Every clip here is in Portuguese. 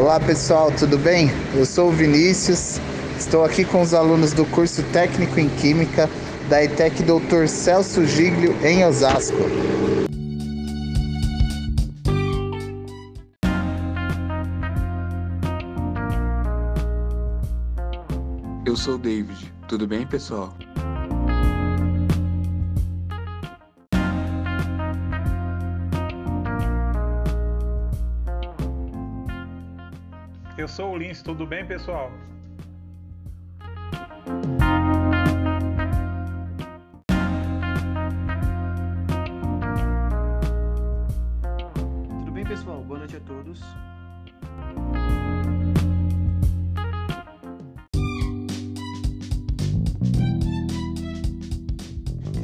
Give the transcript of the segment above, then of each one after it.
Olá pessoal, tudo bem? Eu sou o Vinícius, estou aqui com os alunos do curso técnico em Química da ETEC Dr. Celso Giglio em Osasco. Eu sou o David, tudo bem pessoal? Eu sou o Lins, tudo bem, pessoal? Tudo bem, pessoal? Boa noite a todos.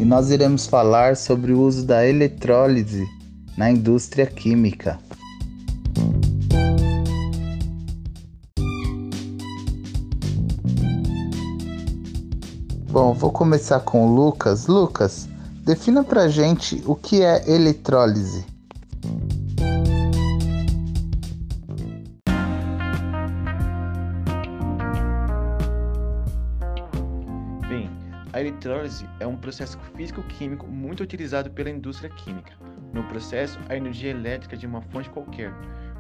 E nós iremos falar sobre o uso da eletrólise na indústria química. Bom, vou começar com o Lucas. Lucas, defina pra gente o que é eletrólise. Bem, a eletrólise é um processo físico-químico muito utilizado pela indústria química. No processo, a energia elétrica de uma fonte qualquer,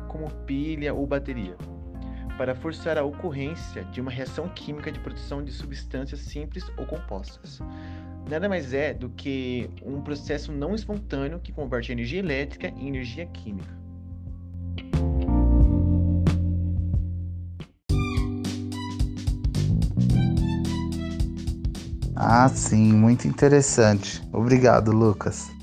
como pilha ou bateria, para forçar a ocorrência de uma reação química de produção de substâncias simples ou compostas. Nada mais é do que um processo não espontâneo que converte energia elétrica em energia química. Ah, sim, muito interessante. Obrigado, Lucas.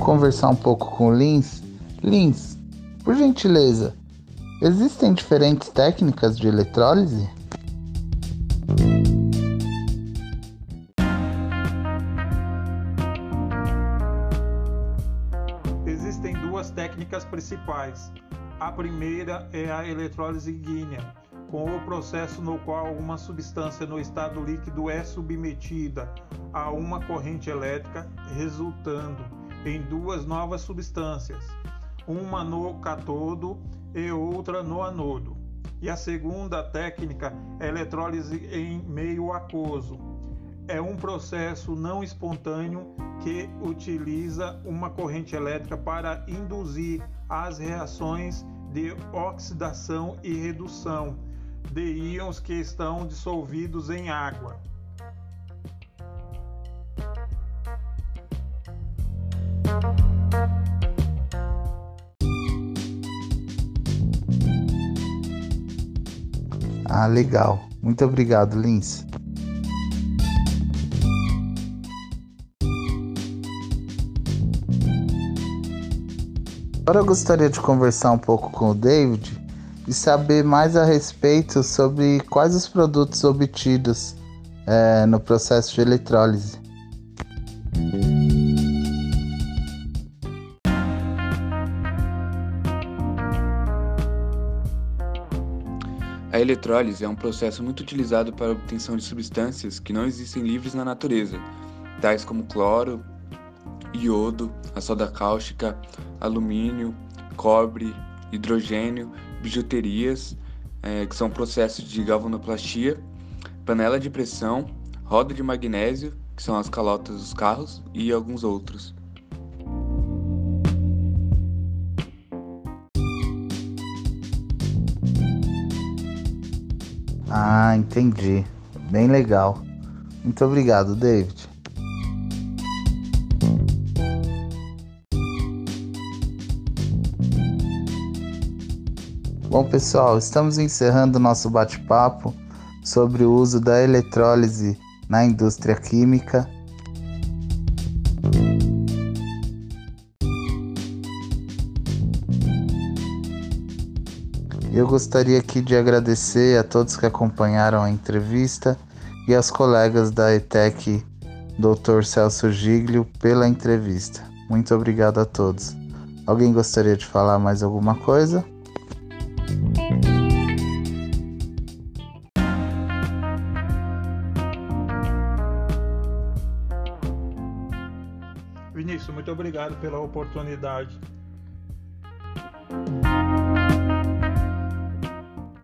Conversar um pouco com o Lins. Lins, por gentileza, existem diferentes técnicas de eletrólise? Existem duas técnicas principais. A primeira é a eletrólise guínea, com o processo no qual uma substância no estado líquido é submetida a uma corrente elétrica, resultando em duas novas substâncias, uma no cátodo e outra no anodo. E a segunda técnica é eletrólise em meio aquoso. É um processo não espontâneo que utiliza uma corrente elétrica para induzir as reações de oxidação e redução de íons que estão dissolvidos em água. Ah, legal. Muito obrigado, Lins. Agora eu gostaria de conversar um pouco com o David e saber mais a respeito sobre quais os produtos obtidos é, no processo de eletrólise. A eletrólise é um processo muito utilizado para a obtenção de substâncias que não existem livres na natureza, tais como cloro, iodo, a soda cáustica, alumínio, cobre, hidrogênio, bijuterias, é, que são processos de galvanoplastia, panela de pressão, roda de magnésio, que são as calotas dos carros, e alguns outros. Ah, entendi. Bem legal. Muito obrigado, David. Bom, pessoal, estamos encerrando nosso bate-papo sobre o uso da eletrólise na indústria química. Eu gostaria aqui de agradecer a todos que acompanharam a entrevista e aos colegas da ETEC Dr. Celso Giglio pela entrevista. Muito obrigado a todos. Alguém gostaria de falar mais alguma coisa? Vinícius, muito obrigado pela oportunidade.